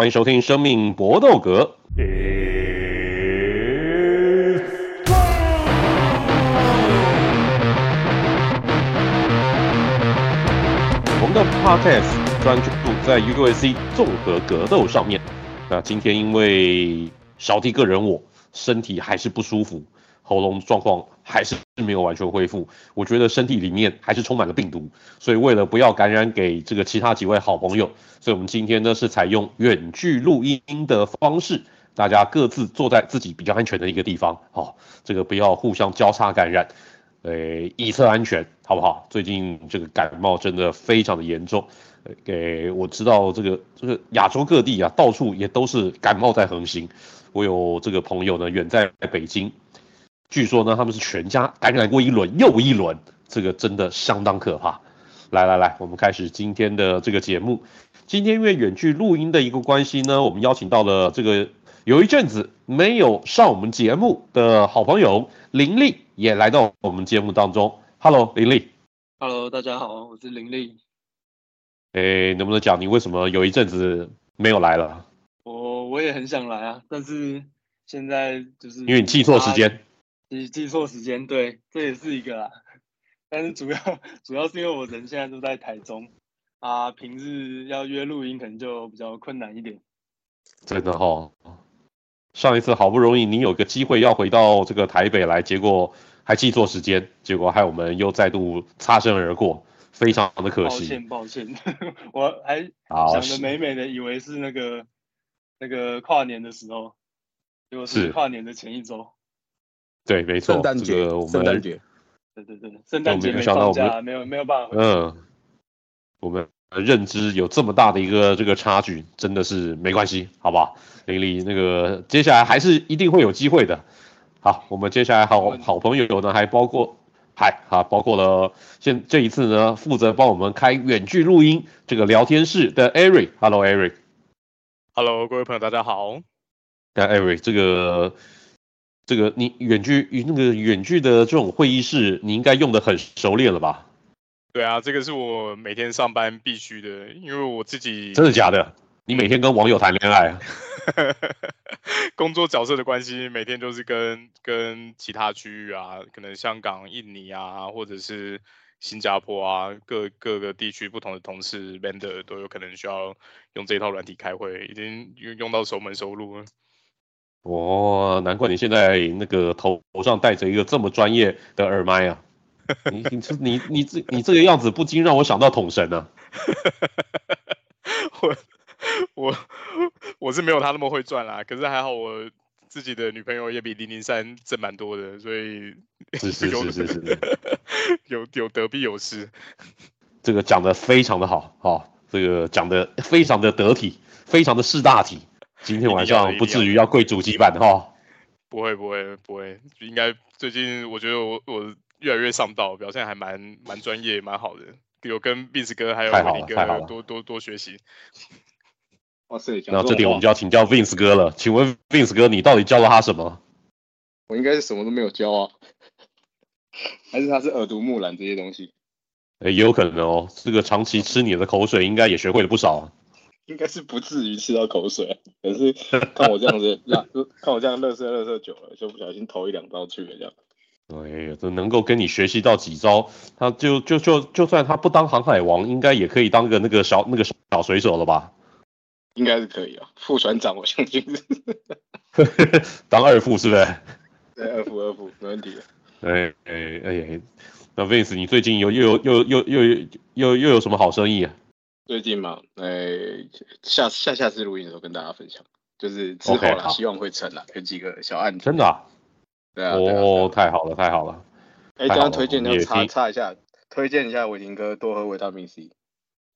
欢迎收听《生命搏斗格》。我们的 Podcast 专注度在 UFC 综合格斗上面。那今天因为小弟个人我身体还是不舒服。喉咙状况还是没有完全恢复，我觉得身体里面还是充满了病毒，所以为了不要感染给这个其他几位好朋友，所以我们今天呢是采用远距录音的方式，大家各自坐在自己比较安全的一个地方，好，这个不要互相交叉感染，诶，以策安全，好不好？最近这个感冒真的非常的严重，给我知道这个这个亚洲各地啊，到处也都是感冒在横行，我有这个朋友呢远在北京。据说呢，他们是全家感染过一轮又一轮，这个真的相当可怕。来来来，我们开始今天的这个节目。今天因为远距录音的一个关系呢，我们邀请到了这个有一阵子没有上我们节目的好朋友林立，也来到我们节目当中。Hello，林立。Hello，大家好，我是林立。诶，能不能讲你为什么有一阵子没有来了？我我也很想来啊，但是现在就是因为你记错时间。你记错时间，对，这也是一个啦。但是主要主要是因为我人现在都在台中啊，平日要约录音可能就比较困难一点。真的哦，上一次好不容易你有个机会要回到这个台北来，结果还记错时间，结果害我们又再度擦身而过，非常的可惜。抱歉抱歉，我还想着美美的，以为是那个那个跨年的时候，结果是跨年的前一周。对，没错，圣诞节，圣诞节，对对对，圣诞节没放假，没有没有办法。嗯，我们认知有这么大的一个这个差距，真的是没关系，好不好？林立，那个接下来还是一定会有机会的。好，我们接下来好好朋友呢，还包括，还啊，包括了现这一次呢，负责帮我们开远距录音这个聊天室的 Eric。Hello，Eric。Hello，各位朋友，大家好。那 Eric 这个。这个你远距与那个远距的这种会议室，你应该用的很熟练了吧？对啊，这个是我每天上班必须的，因为我自己真的假的？你每天跟网友谈恋爱啊？工作角色的关系，每天都是跟跟其他区域啊，可能香港、印尼啊，或者是新加坡啊，各各个地区不同的同事 vendor 都有可能需要用这套软体开会，已经用用到熟门熟路了。哦，难怪你现在那个头上戴着一个这么专业的耳麦啊！你你这你你这你这个样子不禁让我想到统神呢、啊。我我我是没有他那么会赚啦，可是还好我自己的女朋友也比零零三挣蛮多的，所以是是是是是，有有得必有失。这个讲的非常的好，好、哦，这个讲的非常的得体，非常的识大体。今天晚上不至于要跪主机板哈？不会不会不会，应该最近我觉得我我越来越上道，表现还蛮蛮专业蛮好的，有跟 Vince 哥还有伟霆哥多多多，多学习。哇塞！那这点我们就要请教 Vince 哥了，请问 Vince 哥你到底教了他什么？我应该是什么都没有教啊，还是他是耳濡目染这些东西？哎，也有可能哦，这个长期吃你的口水，应该也学会了不少。应该是不至于吃到口水，可是看我这样子，那 看我这样乐色乐色久了，就不小心投一两刀去了这样。对，就能够跟你学习到几招，他就就就就算他不当航海王，应该也可以当个那个小那个小水手了吧？应该是可以啊，副船长我相信是。当二副是不是？对，二副二副没问题的。哎哎哎，那 Vince 你最近有又有又又又又又又有什么好生意啊？最近嘛，哎、欸，下下下次录音的时候跟大家分享，就是之后啦，okay, 希望会成啦，有几个小案子。真的、啊？对啊。哦，太好了，太好了。哎、欸，这样推荐要查查一下，推荐一下伟霆哥多喝维他命 C，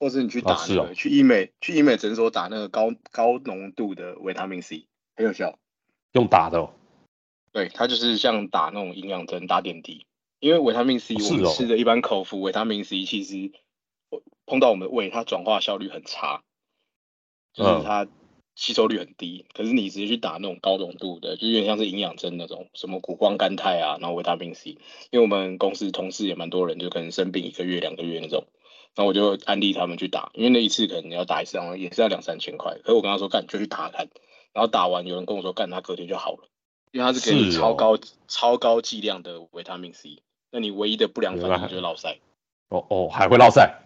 或是你去打那个，啊哦、去医美去医美诊所打那个高高浓度的维他命 C，很有效。用打的、哦？对，它就是像打那种营养针，打点滴。因为维他命 C，、哦、我们吃的一般口服维他命 C 其实。碰到我们的胃，它转化效率很差，就是它吸收率很低。嗯、可是你直接去打那种高浓度的，就有点像是营养针那种，什么谷胱甘肽啊，然后维他命 C。因为我们公司同事也蛮多人，就可能生病一个月两个月那种，然后我就安利他们去打，因为那一次可能你要打一次，然后也是要两三千块。可是我跟他说干就去打看，然后打完有人跟我说干他隔天就好了，因为他是给你超高、哦、超高剂量的维他命 C，那你唯一的不良反应就是落塞。哦哦，还会落赛？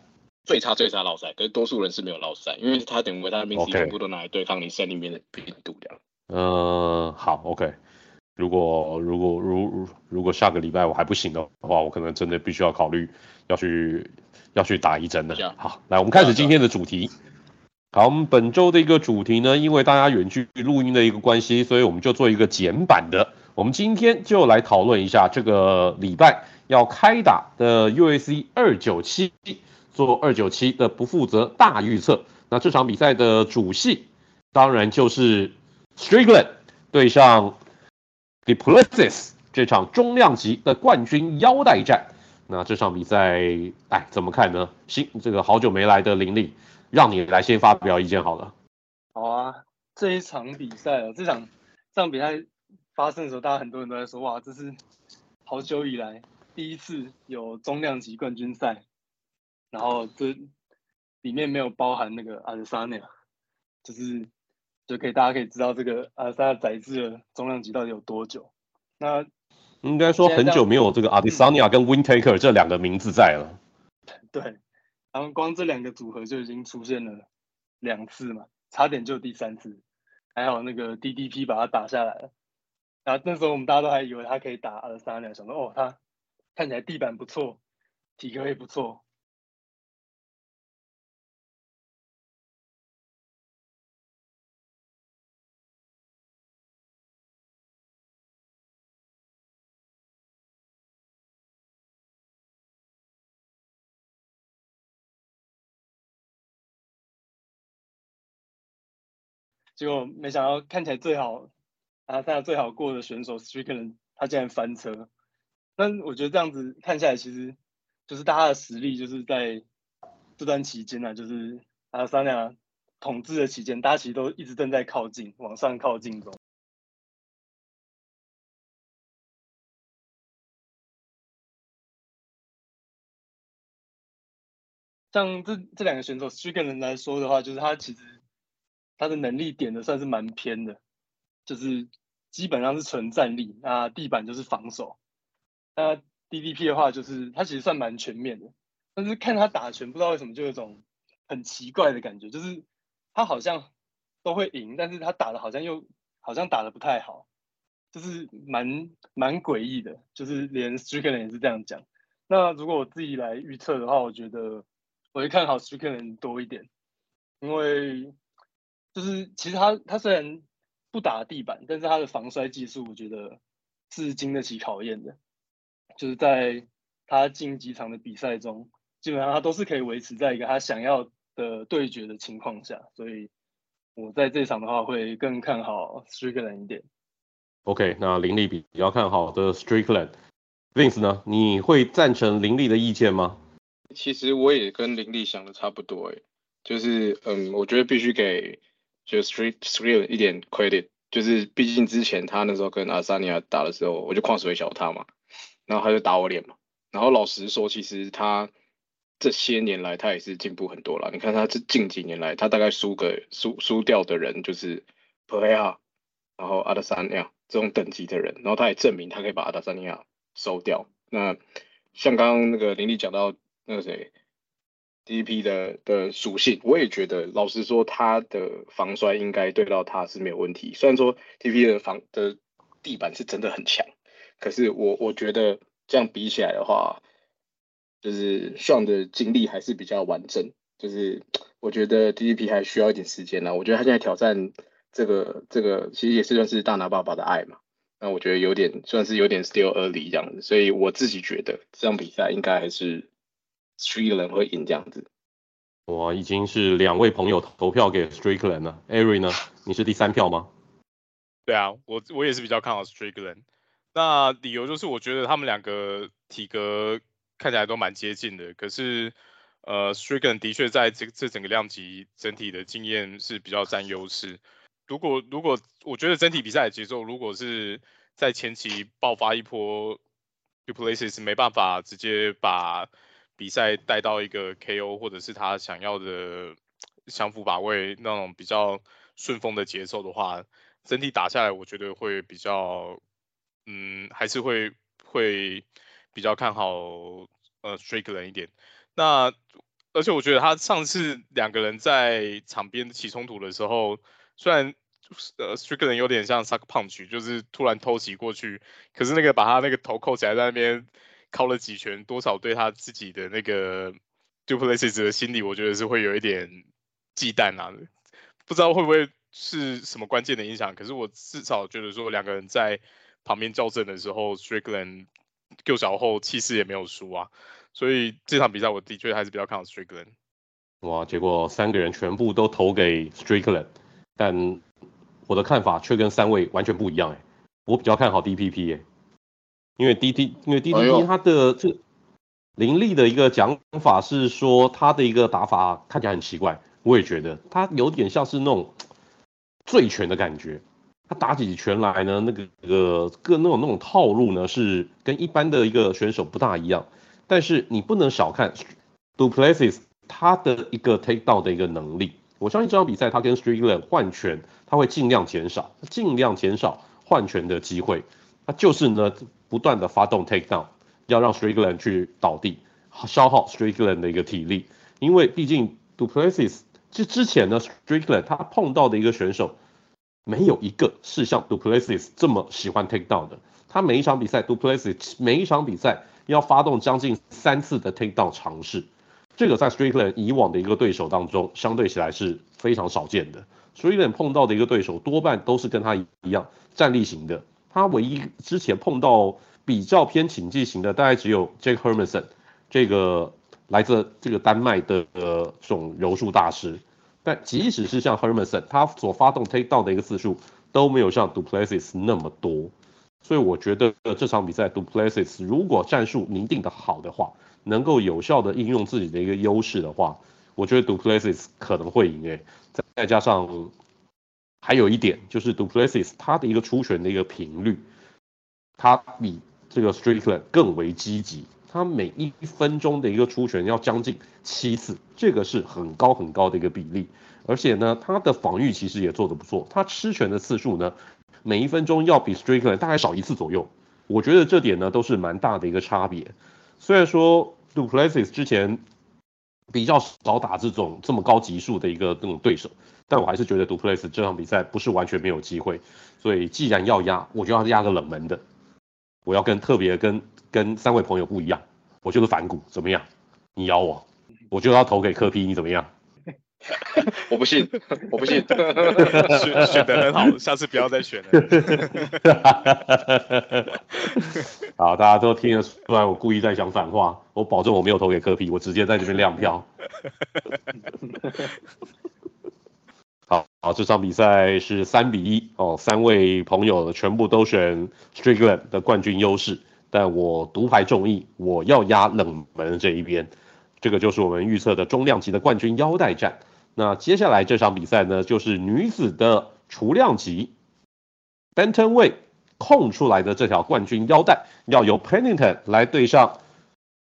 最差最差落赛，可是多数人是没有落赛，因为他等于维他命 C 全部都拿来对抗你身里面的病毒这样。嗯、呃，好，OK。如果如果如如果下个礼拜我还不行的话，我可能真的必须要考虑要去要去打一针了。好，来我们开始今天的主题。好，我们本周的一个主题呢，因为大家远距录音的一个关系，所以我们就做一个简版的。我们今天就来讨论一下这个礼拜要开打的 U.S.C 二九七，做二九七的不负责大预测。那这场比赛的主戏当然就是 Strickland 对上。d i p l e s i s 这场重量级的冠军腰带战，那这场比赛，哎，怎么看呢？新这个好久没来的林立，让你来先发表意见好了。好啊，这一场比赛哦，这场这场比赛发生的时候，大家很多人都在说，哇，这是好久以来第一次有重量级冠军赛，然后这里面没有包含那个阿德萨尼亚，就是。就可以，大家可以知道这个阿萨亚宰制的重量级到底有多久。那应该说很久没有这个阿迪萨尼亚跟 Whittaker 这两个名字在了。对，然后光这两个组合就已经出现了两次嘛，差点就第三次，还好那个 DDP 把他打下来了。然后那时候我们大家都还以为他可以打阿德萨尼亚，想说哦，他看起来地板不错，体格也不错。结果没想到看起来最好啊，大家最好过的选手 s t r i c k l a n 他竟然翻车。但我觉得这样子看下来，其实就是大家的实力就是在这段期间呢、啊，就是阿萨尼亚统治的期间，大家其实都一直正在靠近，往上靠近中。像这这两个选手 Strickland 来说的话，就是他其实。他的能力点的算是蛮偏的，就是基本上是纯战力，那地板就是防守。那 DDP 的话，就是他其实算蛮全面的，但是看他打拳，不知道为什么就有种很奇怪的感觉，就是他好像都会赢，但是他打的好像又好像打的不太好，就是蛮蛮诡异的，就是连 s t r i k l a n 也是这样讲。那如果我自己来预测的话，我觉得我会看好 s t r i k l a n 多一点，因为。就是其实他他虽然不打地板，但是他的防摔技术我觉得是经得起考验的。就是在他近几场的比赛中，基本上他都是可以维持在一个他想要的对决的情况下，所以我在这场的话会更看好 Strickland 一点。OK，那林立比较看好的 Strickland，Vince 呢？你会赞成林立的意见吗？其实我也跟林立想的差不多，诶，就是嗯，我觉得必须给。就 Street Street 一点 credit，就是毕竟之前他那时候跟阿萨尼亚打的时候，我就旷水小他嘛，然后他就打我脸嘛，然后老实说，其实他这些年来他也是进步很多了。你看他这近几年来，他大概输个输输掉的人就是 Pereira，然后阿德萨尼亚这种等级的人，然后他也证明他可以把阿德萨尼亚收掉。那像刚刚那个林立讲到那个谁。DDP 的的属性，我也觉得，老实说，他的防摔应该对到他是没有问题。虽然说 DDP 的防的地板是真的很强，可是我我觉得这样比起来的话，就是 Sean 的经历还是比较完整。就是我觉得 DDP 还需要一点时间呢。我觉得他现在挑战这个这个，其实也是算是大拿爸爸的爱嘛。那我觉得有点算是有点 still early 这样子，所以我自己觉得这场比赛应该还是。Strickland 会赢这样子，我已经是两位朋友投票给 Strickland 了。Ari 呢？你是第三票吗？对啊，我我也是比较看好 Strickland。那理由就是我觉得他们两个体格看起来都蛮接近的，可是呃，Strickland 的确在这这整个量级整体的经验是比较占优势。如果如果我觉得整体比赛的节奏，如果是在前期爆发一波 Du Plessis 没办法直接把比赛带到一个 KO，或者是他想要的相符把位那种比较顺风的节奏的话，整体打下来，我觉得会比较，嗯，还是会会比较看好呃 Strickland 一点。那而且我觉得他上次两个人在场边起冲突的时候，虽然呃 Strickland 有点像 suck punch，就是突然偷袭过去，可是那个把他那个头扣起来在那边。靠了几拳，多少对他自己的那个 Du Plessis 的心理，我觉得是会有一点忌惮啊。不知道会不会是什么关键的影响，可是我至少觉得说两个人在旁边校正的时候，Strickland 够小后气势也没有输啊。所以这场比赛我的确还是比较看好 Strickland。哇，结果三个人全部都投给 Strickland，但我的看法却跟三位完全不一样哎，我比较看好 DPP 哎。因为 D T，因为 D T P 他的这凌厉的一个讲法是说他的一个打法看起来很奇怪，我也觉得他有点像是那种醉拳的感觉，他打起拳来呢，那个个各那种那种套路呢是跟一般的一个选手不大一样，但是你不能小看 Du Plessis 他的一个 take down 的一个能力，我相信这场比赛他跟 Strickland 换拳他会尽量减少，尽量减少换拳的机会，他就是呢。不断的发动 take down，要让 Strickland 去倒地，消耗 Strickland 的一个体力，因为毕竟 Du Plessis 之之前呢，Strickland 他碰到的一个选手，没有一个是像 Du Plessis 这么喜欢 take down 的。他每一场比赛 Du Plessis 每一场比赛要发动将近三次的 take down 尝试，这个在 Strickland 以往的一个对手当中，相对起来是非常少见的。Strickland 碰到的一个对手多半都是跟他一样站立型的。他唯一之前碰到比较偏倾技型的，大概只有 Jake Hermanson 这个来自这个丹麦的这种柔术大师。但即使是像 Hermanson，他所发动 take down 的一个次数都没有像 Du Plessis 那么多。所以我觉得这场比赛 Du Plessis 如果战术拟定的好的话，能够有效的应用自己的一个优势的话，我觉得 Du Plessis 可能会赢诶。再再加上。还有一点就是 Du Plessis 他的一个出拳的一个频率，他比这个 Strickland 更为积极，他每一分钟的一个出拳要将近七次，这个是很高很高的一个比例。而且呢，他的防御其实也做得不错，他吃拳的次数呢，每一分钟要比 Strickland 大概少一次左右。我觉得这点呢都是蛮大的一个差别。虽然说 Du Plessis 之前比较少打这种这么高级数的一个这种对手。但我还是觉得 d u p l e s 这场比赛不是完全没有机会，所以既然要压，我就要压个冷门的，我要跟特别跟跟三位朋友不一样，我就是反骨，怎么样？你咬我，我就要投给科皮你怎么样？我不信，我不信，选选的很好，下次不要再选了。好，大家都听得出来，我故意在讲反话，我保证我没有投给科比我直接在这边亮票。好好，这场比赛是三比一哦，三位朋友全部都选 Strickland 的冠军优势，但我独排众议，我要压冷门这一边，这个就是我们预测的中量级的冠军腰带战。那接下来这场比赛呢，就是女子的雏量级 Bantamweight 空出来的这条冠军腰带，要由 Pennington 来对上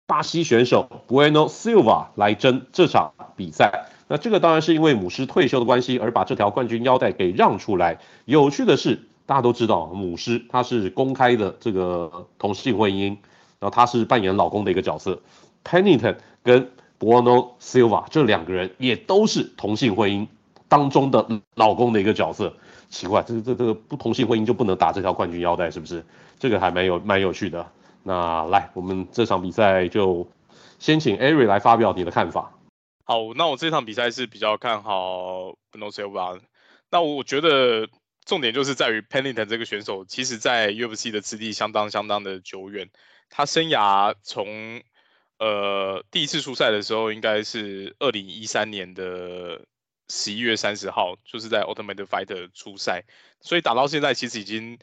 巴西选手 Bueno Silva 来争这场比赛。那这个当然是因为母狮退休的关系，而把这条冠军腰带给让出来。有趣的是，大家都知道母狮他是公开的这个同性婚姻，然后他是扮演老公的一个角色。Pennington 跟 Bueno Silva 这两个人也都是同性婚姻当中的老公的一个角色。奇怪，这这这个不同性婚姻就不能打这条冠军腰带是不是？这个还蛮有蛮有趣的。那来，我们这场比赛就先请 Ari 来发表你的看法。好，那我这场比赛是比较看好 Bueno Silva。那我觉得重点就是在于 Pennington 这个选手，其实在 UFC 的资历相当相当的久远。他生涯从呃第一次出赛的时候，应该是二零一三年的十一月三十号，就是在 Ultimate Fighter 出赛，所以打到现在，其实已经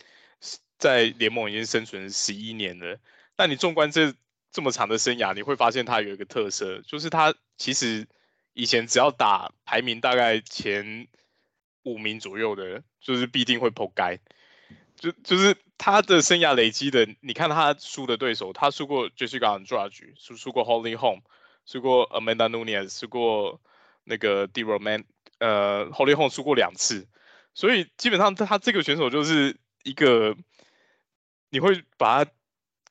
在联盟已经生存十一年了。那你纵观这这么长的生涯，你会发现他有一个特色，就是他其实。以前只要打排名大概前五名左右的，就是必定会扑街，就就是他的生涯累积的，你看他输的对手，他输过 Jessica Andrade，输输过 Holly Holm，输过 Amanda Nunes，输过那个 Dero Man，呃，Holly Holm 输过两次，所以基本上他他这个选手就是一个，你会把他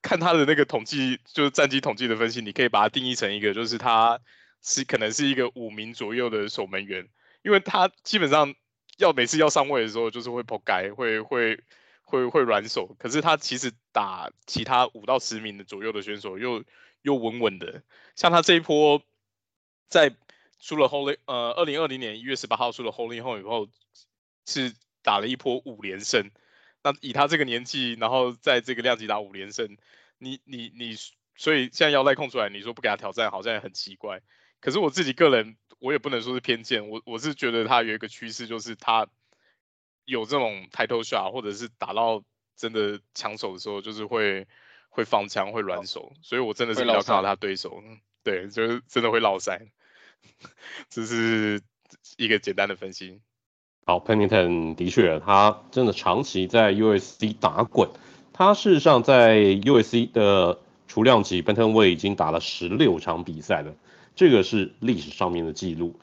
看他的那个统计，就是战绩统计的分析，你可以把它定义成一个，就是他是可能是一个五名左右的守门员，因为他基本上要每次要上位的时候，就是会扑街，会会。会会软手，可是他其实打其他五到十名的左右的选手又又稳稳的，像他这一波在输了 Holy 呃二零二零年一月十八号输了 Holy Holm 以后，是打了一波五连胜。那以他这个年纪，然后在这个量级打五连胜，你你你，所以现在腰带空出来，你说不给他挑战，好像也很奇怪。可是我自己个人，我也不能说是偏见，我我是觉得他有一个趋势，就是他。有这种 title shot，或者是打到真的抢手的时候，就是会会放枪，会软手，所以我真的是比较看好他对手。对，就是真的会落塞。这是一个简单的分析。好，Pennington 的确，他真的长期在 USC 打滚。他事实上在 USC 的雏量级 Bantamweight 已经打了十六场比赛了，这个是历史上面的记录。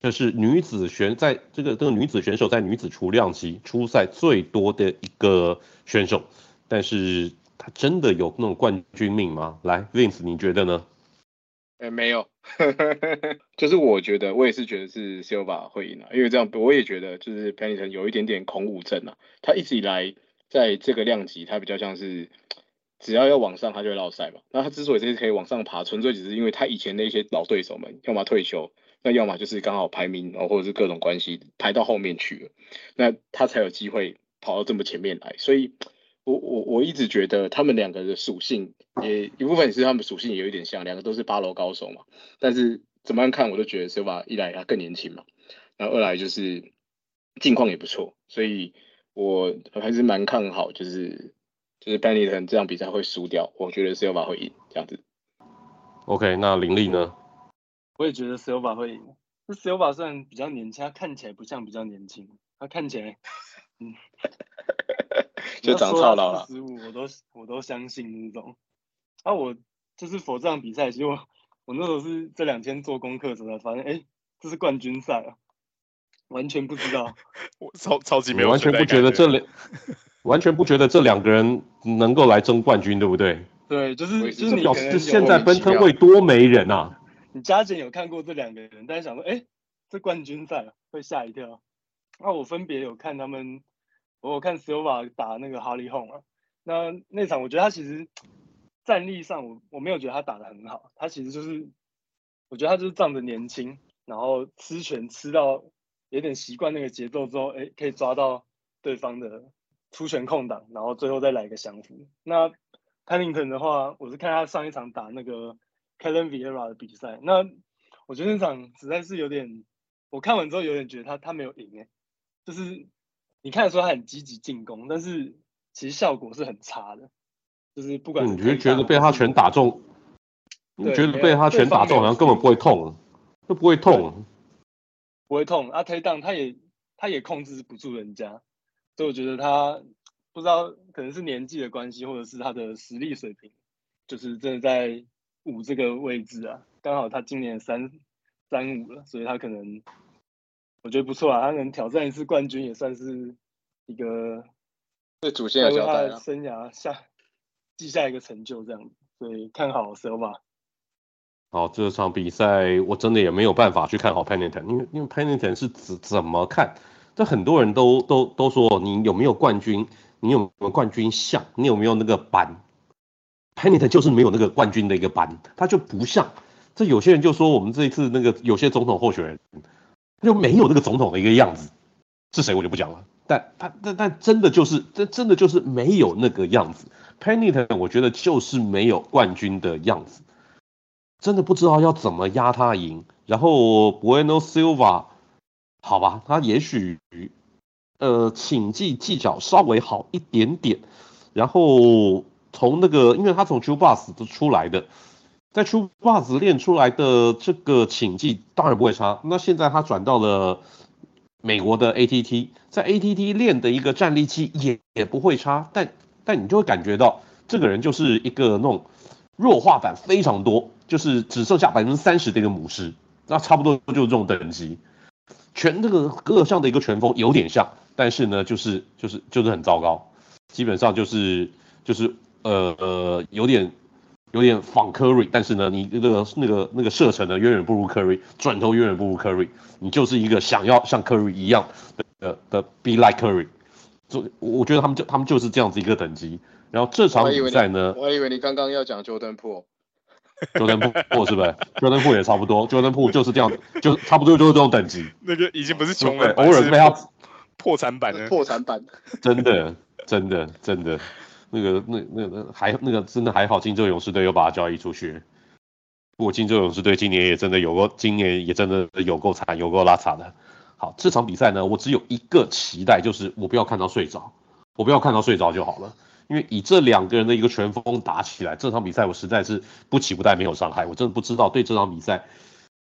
这是女子选在这个这个女子选手在女子重量级出赛最多的一个选手，但是她真的有那种冠军命吗？来，Vince，你觉得呢？呃，没有，就是我觉得，我也是觉得是 Silva 会赢啊，因为这样我也觉得就是 Pennington 有一点点恐武症啊，他一直以来在这个量级，他比较像是只要要往上，他就会落赛嘛。那他之所以这次可以往上爬，纯粹只是因为他以前那些老对手们要么退休。那要么就是刚好排名哦，或者是各种关系排到后面去了，那他才有机会跑到这么前面来。所以我，我我一直觉得他们两个的属性也一部分是他们属性也有一点像，两个都是八楼高手嘛。但是怎么样看，我都觉得司马一来他更年轻嘛，然后二来就是近况也不错，所以我还是蛮看好，就是就是 Pennington 这场比赛会输掉，我觉得 Silva 会赢这样子。OK，那林立呢？我也觉得 Silva 会赢。这 Silva 虽然比较年轻，他看起来不像比较年轻，他看起来，嗯，就长超老了。十五我都我都相信那种。啊，我就是否这场比赛，其实我我那时候是这两天做功课的时候才发现，哎，这是冠军赛啊，完全不知道。我超超级没有，完全不觉得这两，完全不觉得这两个人能够来争冠军，对不对？对，就是就是你表示现在 Bantamweight 多没人啊。你加减有看过这两个人，但是想说，哎，这冠军赛会吓一跳。那我分别有看他们，我有看 Silva 打那个 Holly Holm 啊，那那场我觉得他其实战力上我我没有觉得他打得很好，他其实就是我觉得他就是仗着年轻，然后吃拳吃到有点习惯那个节奏之后，哎，可以抓到对方的出拳空档，然后最后再来一个降服。那 Pennington 的话，我是看他上一场打那个。Ketlen Vieira 的比赛，那我觉得那场实在是有点，我看完之后有点觉得他他没有赢诶，就是你看的时候他很积极进攻，但是其实效果是很差的，就是不管你觉得觉得被他拳打中，你觉得被他拳打中好像根本不会痛，都不会痛，不会痛啊，take down 他也他也控制不住人家，所以我觉得他不知道可能是年纪的关系，或者是他的实力水平，就是真的在。五这个位置啊，刚好他今年三三五了，所以他可能我觉得不错啊，他能挑战一次冠军也算是一个对主线的交代啊，生涯下记下一个成就这样子，所以看好 Silva。好，这场比赛我真的也没有办法去看好 Pennington，因为因为 Pennington 是怎怎么看？这很多人都都都说你有没有冠军？你有没有冠军相？你有没有那个板 Penit 就是没有那个冠军的一个班，他就不像这有些人就说我们这一次那个有些总统候选人他就没有那个总统的一个样子，是谁我就不讲了。但他但但真的就是这真的就是没有那个样子。Penit 我觉得就是没有冠军的样子，真的不知道要怎么压他赢。然后 Bueno Silva 好吧，他也许呃倾技技巧稍微好一点点，然后。从那个，因为他从 True Bus 都出来的，在 True Boxe 练出来的这个倾技当然不会差。那现在他转到了美国的 ATT，在 ATT 练的一个战力期也也不会差。但但你就会感觉到这个人就是一个那种弱化版非常多，就是只剩下百分之三十的一个母狮，那差不多就是这种等级，全这个各项的一个拳风有点像，但是呢，就是就是就是很糟糕，基本上就是就是呃呃有点。有点仿 Curry，但是呢，你那个那个那个射程呢，远远不如 Curry，转头远远不如 Curry，你就是一个想要像 Curry 一样的的 be like Curry，就我觉得他们就他们就是这样子一个等级。然后这场比赛呢，我还以为你刚刚要讲 Jordan Poole，Jordan Poole 是不是？Jordan Poole 也差不多，Jordan Poole 就是这样，就差不多就是这种等级。那个已经不是穷人，偶尔被他破产版的，破产版，真的真的真的。那个那那那还那个真的还好，金州勇士队又把他交易出去。不过金州勇士队今年也真的有过，今年也真的有够惨，有够拉惨的。好，这场比赛呢，我只有一个期待，就是我不要看到睡着，我不要看到睡着就好了。因为以这两个人的一个拳风打起来，这场比赛我实在是不期不待没有伤害，我真的不知道对这场比赛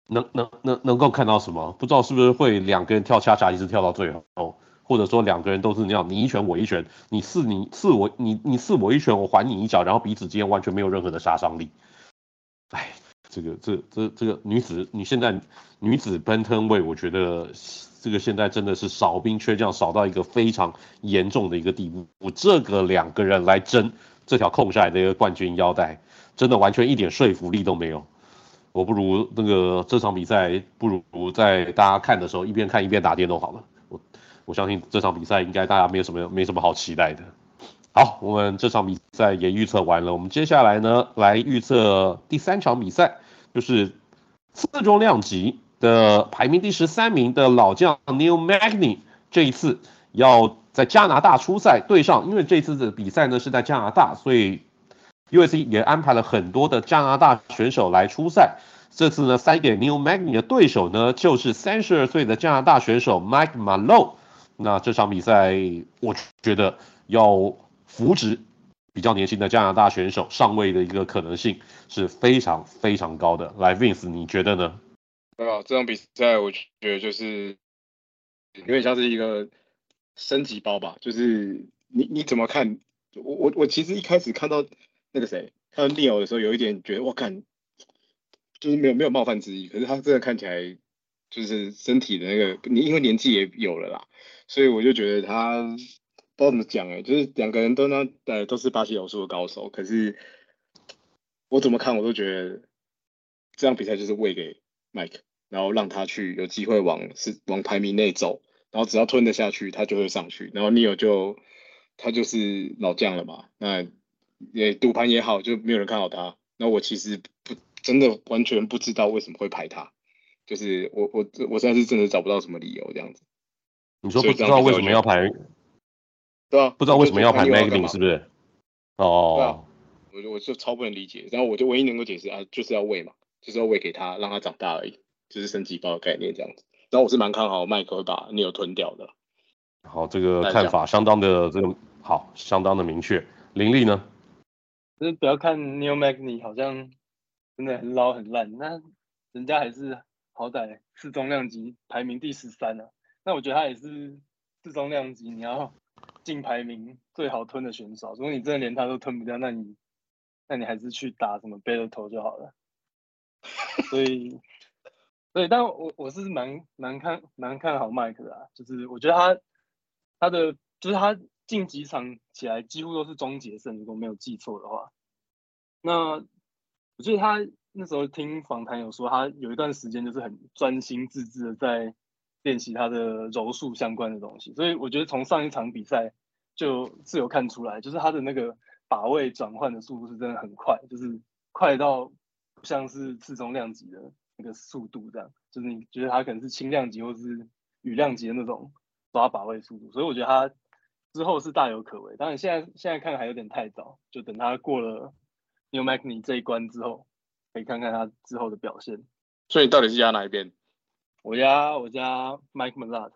能能能能够看到什么，不知道是不是会两个人跳恰恰一直跳到最后。或者说两个人都是那样，你一拳我一拳，你刺你刺我，你你刺我一拳，我还你一脚，然后彼此之间完全没有任何的杀伤力。哎，这个这这这个女子，你现在女子 Bantamweight，我觉得这个现在真的是少兵缺将，少到一个非常严重的一个地步。我这个两个人来争这条空下来的一个冠军腰带，真的完全一点说服力都没有。我不如那个这场比赛，不如在大家看的时候一边看一边打电动好了。我相信这场比赛应该大家没有什么没什么好期待的。好，我们这场比赛也预测完了，我们接下来呢来预测第三场比赛，就是次重量级的排名第十三名的老将 Neil Magny 这一次要在加拿大出赛对上，因为这次的比赛呢是在加拿大，所以 USC 也安排了很多的加拿大选手来出赛。这次呢塞给 Neil Magny 的对手呢就是三十二岁的加拿大选手 Mike Malone。那这场比赛，我觉得要扶植比较年轻的加拿大选手上位的一个可能性是非常非常高的。来，Vince，你觉得呢？对啊，这场比赛我觉得就是有点像是一个升级包吧。就是你你怎么看？我我我其实一开始看到那个谁，看到 Neil 的时候，有一点觉得我看就是没有没有冒犯之意，可是他真的看起来就是身体的那个，你因为年纪也有了啦。所以我就觉得他不知道怎么讲哎，就是两个人都那呃都是巴西柔术的高手，可是我怎么看我都觉得这场比赛就是喂给 Mike，然后让他去有机会往是往排名内走，然后只要吞得下去，他就会上去。然后 Neil 就他就是老将了嘛，那也赌盘也好，就没有人看好他。那我其实不真的完全不知道为什么会排他，就是我我我现在是真的找不到什么理由这样子。你说不知道为什么要排？对啊，不知道为什么要排 Magny 是不是？哦，对啊，我我就超不能理解。然后我就唯一能够解释啊，就是要喂嘛，就是要喂给他，让他长大而已，就是升级包的概念这样子。然后我是蛮看好麦克会把 Neil 吞掉的。好，这个看法相当的这个好，相当的明确。林立呢？就是不要看 Neil Magny 好像真的很老很烂，那人家还是好歹次重量级排名第十三啊。那我觉得他也是次重量级，你要进排名最好吞的选手。如果你真的连他都吞不掉，那你那你还是去打什么 battle 头就好了。所以，对，但我我是蛮蛮看蛮看好麦克的啊，就是我觉得他他的就是他进几场起来几乎都是终结胜，如果没有记错的话。那我记得他那时候听访谈有说，他有一段时间就是很专心致志的在。练习他的柔术相关的东西，所以我觉得从上一场比赛就自有看出来，就是他的那个把位转换的速度是真的很快，就是快到不像是次中量级的那个速度这样，就是你觉得他可能是轻量级或是羽量级的那种抓把位速度，所以我觉得他之后是大有可为。当然现在现在看还有点太早，就等他过了 Newman 这一关之后，可以看看他之后的表现。所以你到底是压哪一边？我压我压 Mike Malott，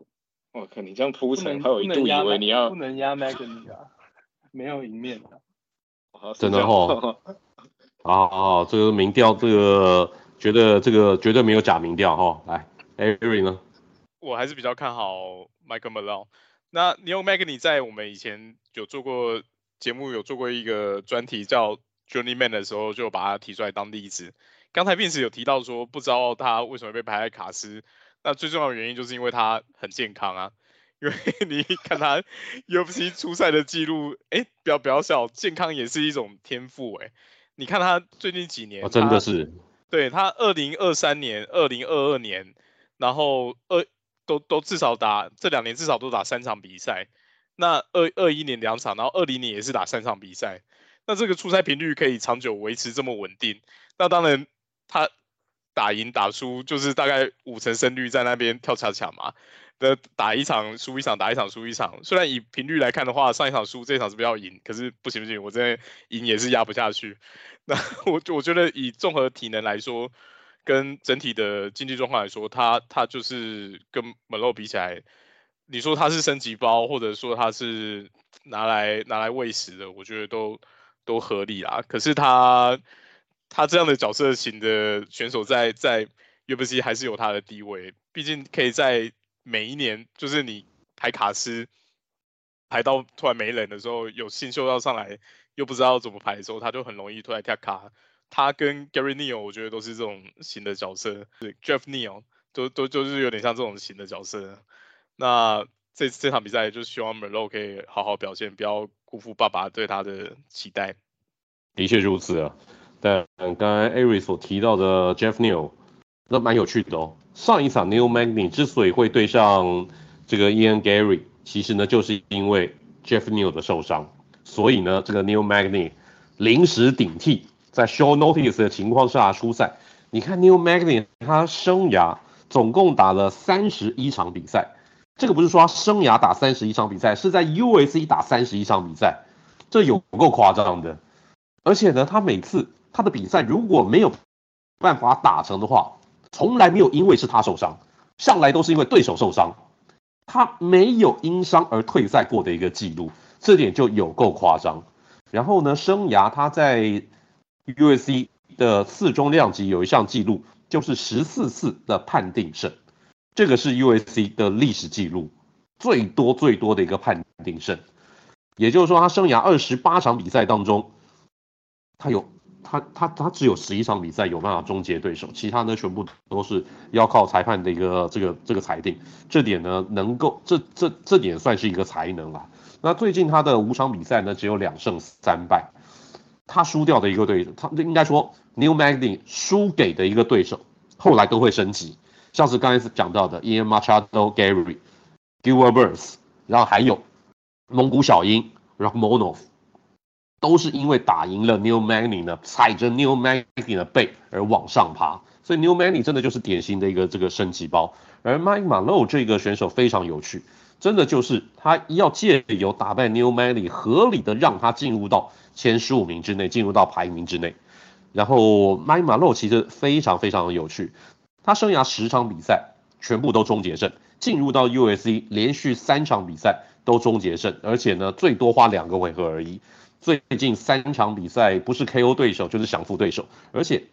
我靠，你这样铺陈，还有一度以为你要不能压 Magny 啊，没有赢面的，真的哦，好好，这个民调，这个觉得这个绝对没有假民调哈，来，Avery 呢？我还是比较看好 Mike Malott。那 Neil Magny 在我们以前有做过节目有做过一个专题叫 Journeyman 的时候，就把他提出来当例子。刚才 Vince 有提到说，不知道他为什么被排在卡斯，那最重要的原因就是因为他很健康啊。因为 你看他 UFC 出赛的记录，哎，不要不要笑，健康也是一种天赋哎。你看他最近几年，哦、真的是，对他二零二三年、二零二二年，然后二都都至少打这两年至少都打三场比赛。那二二一年两场，然后二零年也是打三场比赛。那这个出赛频率可以长久维持这么稳定，那当然他打赢打输就是大概五成胜率在那边跳恰恰嘛。的打一场输一场，打一场输一场。虽然以频率来看的话，上一场输，这一场是不是要赢？可是不行不行，我这赢也是压不下去。那 我我觉得以综合体能来说，跟整体的竞技状况来说，他他就是跟 Malone 比起来，你说他是升级包，或者说他是拿来拿来喂食的，我觉得都都合理啦。可是他他这样的角色型的选手在在 UFC 还是有他的地位，毕竟可以在。每一年就是你排卡斯排到突然没人的时候，有新秀要上来又不知道怎么排的时候，他就很容易突然跳卡。他跟 Gary Neal 我觉得都是这种型的角色，对 Jeff Neal 都都就是有点像这种型的角色。那这这场比赛就希望 Malone 可以好好表现，不要辜负爸爸对他的期待。的确如此啊，但刚刚 Ari 所提到的 Jeff Neal 那蛮有趣的哦。上一场 Neil Magny 之所以会对上这个 Ian Gary，其实呢就是因为 Jeff Neal 的受伤，所以呢这个 Neil Magny 临时顶替，在 Short Notice 的情况下出赛。你看 Neil Magny 他生涯总共打了三十一场比赛，这个不是说他生涯打三十一场比赛，是在 UFC 打三十一场比赛，这有够夸张的。而且呢，他每次他的比赛如果没有办法打成的话，从来没有因为是他受伤，向来都是因为对手受伤，他没有因伤而退赛过的一个记录，这点就有够夸张。然后呢，生涯他在 UFC 的次中量级有一项记录，就是十四次的判定胜，这个是 UFC 的历史记录，最多最多的一个判定胜。也就是说，他生涯二十八场比赛当中，他有。他他他只有十一场比赛有办法终结对手，其他呢全部都是要靠裁判的一个这个这个裁定，这点呢能够这这这点算是一个才能啦。那最近他的五场比赛呢只有两胜三败，他输掉的一个对手，他应该说 New Magny 输给的一个对手，后来都会升级，像是刚才讲到的 Ian Machado、Gary、Gilbert Burns，然后还有蒙古小鹰 r a k m o n o v 都是因为打赢了 New Magny 呢，踩着 New Magny 的背而往上爬，所以 New Magny 真的就是典型的一个这个升级包。而 Mike Malone 这个选手非常有趣，真的就是他要借由打败 New Magny，合理的让他进入到前十五名之内，进入到排名之内。然后 Mike Malone 其实非常非常的有趣，他生涯十场比赛全部都终结胜，进入到 UFC 连续三场比赛都终结胜，而且呢最多花两个回合而已。最近三场比赛不是 KO 对手就是降服对手，而且，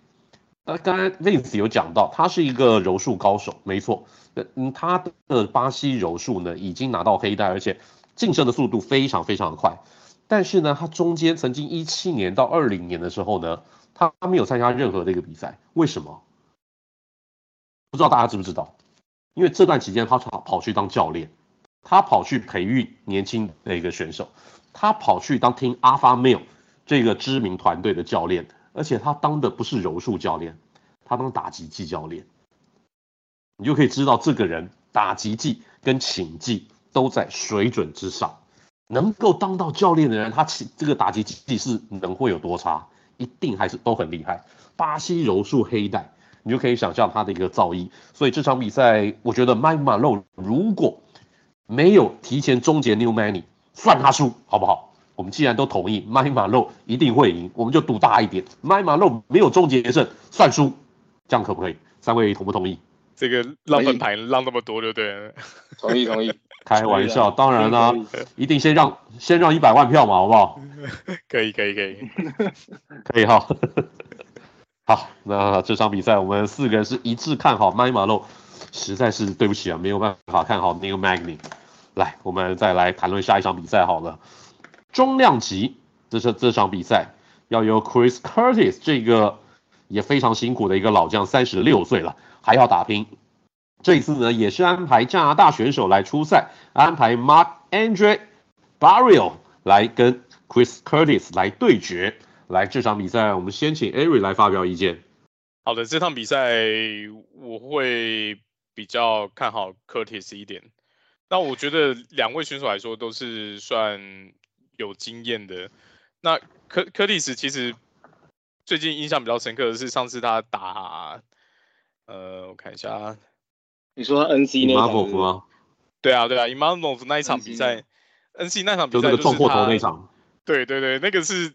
呃，刚才 Vince 有讲到，他是一个柔术高手，没错，嗯，他的巴西柔术呢已经拿到黑带，而且晋升的速度非常非常的快。但是呢，他中间曾经一七年到二零年的时候呢，他没有参加任何的一个比赛，为什么？不知道大家知不知道？因为这段期间他跑跑去当教练，他跑去培育年轻的一个选手。他跑去当 Team Alpha Male 这个知名团队的教练，而且他当的不是柔术教练，他当打击技教练。你就可以知道这个人打击技跟擒技都在水准之上。能够当到教练的人，他这个打击技是能会有多差？一定还是都很厉害。巴西柔术黑带，你就可以想象他的一个造诣。所以这场比赛，我觉得 Mike Malone 如果没有提前终结 Neil Magny 算他输好不好？我们既然都同意，Mike Malone 一定会赢，我们就赌大一点。Mike Malone 没有终结胜，算输，这样可不可以？三位同不同意？这个浪分牌浪那么多，对不对？同意同意。开玩笑，当然啦、啊，一定先让先让一百万票嘛，好不好？可以可以可以 可以哈。好，那这场比赛我们四个人是一致看好 My Malo，实在是对不起啊，没有办法看好 New Magny。来，我们再来谈论下一场比赛好了。中量级，这是这场比赛要由 Chris Curtis 这个也非常辛苦的一个老将，三十六岁了还要打拼。这一次呢，也是安排加拿大选手来出赛，安排 Marc-Andre Barrio 来跟 Chris Curtis 来对决。来这场比赛，我们先请 Ari 来发表意见。好的，这场比赛我会比较看好 Curtis 一点。那我觉得两位选手来说都是算有经验的。那柯柯蒂斯其实最近印象比较深刻的是上次他打，呃，我看一下，你说 NC 那场吗？对啊，对啊，Imavov 那一场比赛，NC 那场比赛就是撞破头那场。对对对，那个是。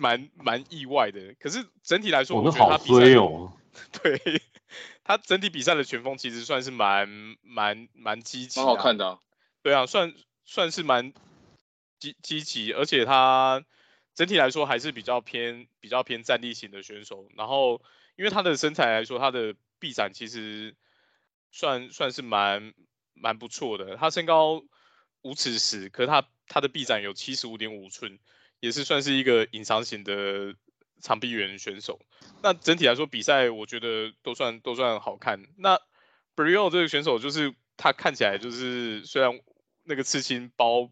蛮蛮意外的，可是整体来说，我觉得他比赛，哦、对他整体比赛的拳风其实算是蛮蛮蛮积极，蛮好看的，啊。对啊，算算是蛮积积极，而且他整体来说还是比较偏比较偏站立型的选手。然后，因为他的身材来说，他的臂展其实算算是蛮蛮不错的。他身高五尺十，可是他他的臂展有七十五点五寸。也是算是一个隐藏型的长臂猿选手。那整体来说，比赛我觉得都算都算好看。那 Barriault 这个选手，就是他看起来就是虽然那个刺青包